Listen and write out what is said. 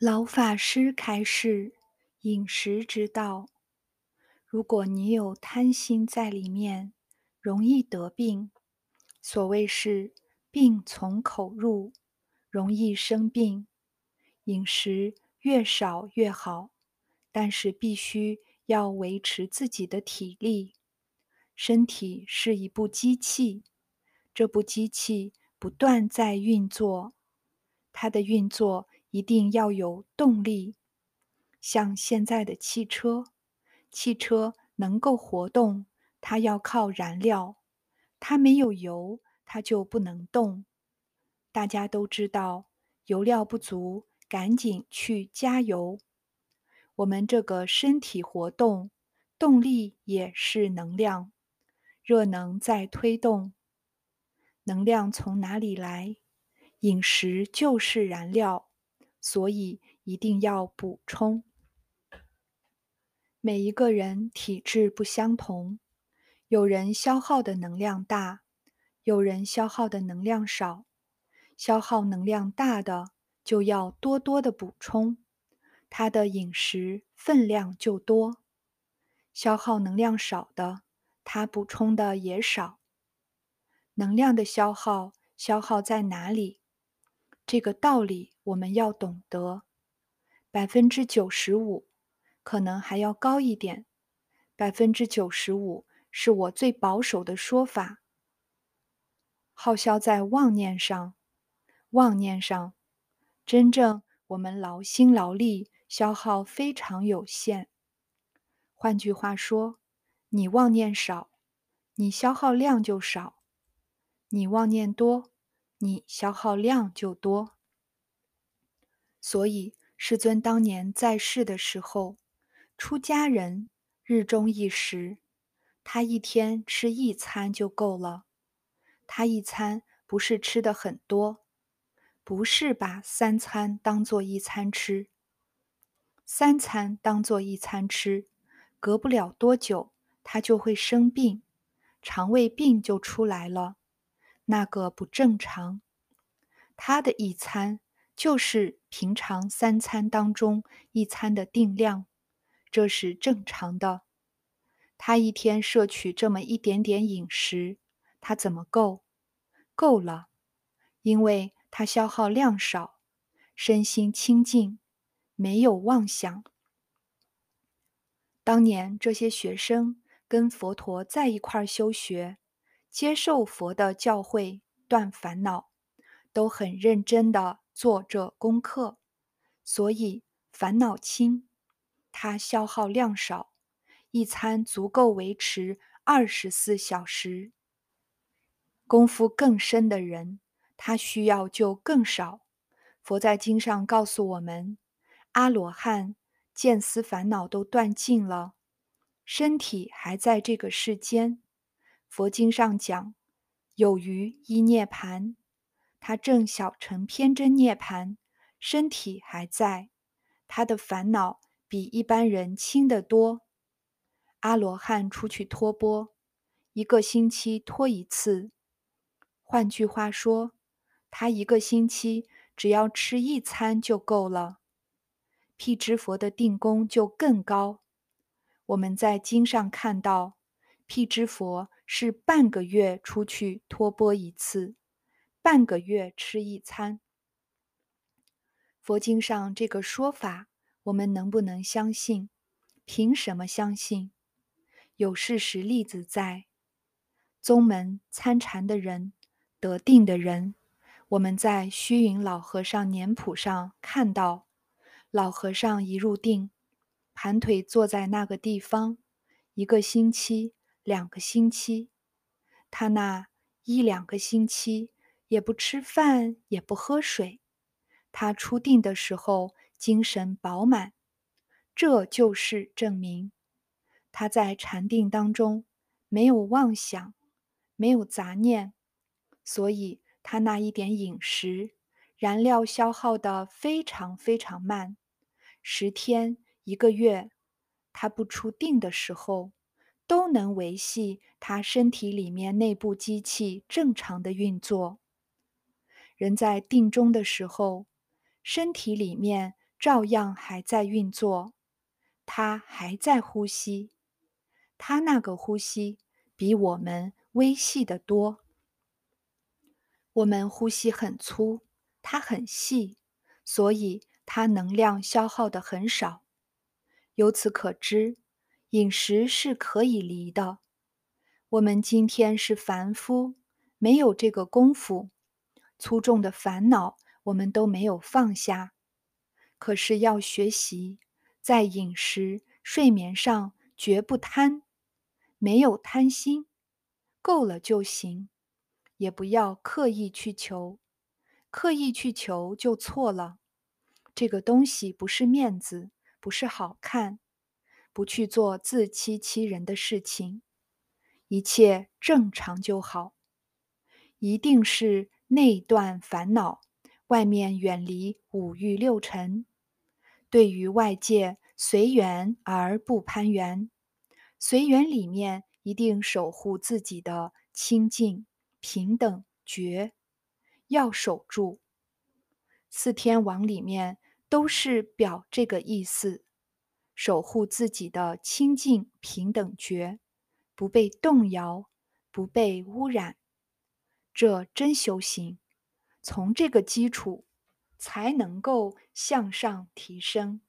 老法师开示饮食之道：如果你有贪心在里面，容易得病。所谓是病从口入，容易生病。饮食越少越好，但是必须要维持自己的体力。身体是一部机器，这部机器不断在运作，它的运作。一定要有动力，像现在的汽车，汽车能够活动，它要靠燃料，它没有油，它就不能动。大家都知道，油料不足，赶紧去加油。我们这个身体活动，动力也是能量，热能在推动。能量从哪里来？饮食就是燃料。所以一定要补充。每一个人体质不相同，有人消耗的能量大，有人消耗的能量少。消耗能量大的就要多多的补充，他的饮食分量就多；消耗能量少的，他补充的也少。能量的消耗，消耗在哪里？这个道理我们要懂得，百分之九十五，可能还要高一点。百分之九十五是我最保守的说法。耗消在妄念上，妄念上，真正我们劳心劳力消耗非常有限。换句话说，你妄念少，你消耗量就少；你妄念多。你消耗量就多，所以世尊当年在世的时候，出家人日中一食，他一天吃一餐就够了。他一餐不是吃的很多，不是把三餐当做一餐吃，三餐当做一餐吃，隔不了多久他就会生病，肠胃病就出来了。那个不正常，他的一餐就是平常三餐当中一餐的定量，这是正常的。他一天摄取这么一点点饮食，他怎么够？够了，因为他消耗量少，身心清净，没有妄想。当年这些学生跟佛陀在一块儿修学。接受佛的教诲，断烦恼，都很认真的做这功课，所以烦恼轻，它消耗量少，一餐足够维持二十四小时。功夫更深的人，他需要就更少。佛在经上告诉我们，阿罗汉见思烦恼都断尽了，身体还在这个世间。佛经上讲，有余一涅盘，他正小乘偏真涅盘，身体还在，他的烦恼比一般人轻得多。阿罗汉出去托钵，一个星期托一次，换句话说，他一个星期只要吃一餐就够了。辟支佛的定功就更高。我们在经上看到，辟支佛。是半个月出去托钵一次，半个月吃一餐。佛经上这个说法，我们能不能相信？凭什么相信？有事实例子在。宗门参禅的人，得定的人，我们在虚云老和尚年谱上看到，老和尚一入定，盘腿坐在那个地方，一个星期。两个星期，他那一两个星期也不吃饭，也不喝水。他出定的时候精神饱满，这就是证明他在禅定当中没有妄想，没有杂念，所以他那一点饮食燃料消耗的非常非常慢。十天一个月，他不出定的时候。都能维系他身体里面内部机器正常的运作。人在定中的时候，身体里面照样还在运作，他还在呼吸，他那个呼吸比我们微细得多。我们呼吸很粗，它很细，所以它能量消耗的很少。由此可知，饮食是可以离的。我们今天是凡夫，没有这个功夫，粗重的烦恼我们都没有放下。可是要学习，在饮食、睡眠上绝不贪，没有贪心，够了就行。也不要刻意去求，刻意去求就错了。这个东西不是面子，不是好看，不去做自欺欺人的事情，一切正常就好。一定是内断烦恼，外面远离五欲六尘。对于外界随缘而不攀缘，随缘里面一定守护自己的清净。平等觉要守住，四天王里面都是表这个意思，守护自己的清净平等觉，不被动摇，不被污染。这真修行，从这个基础才能够向上提升。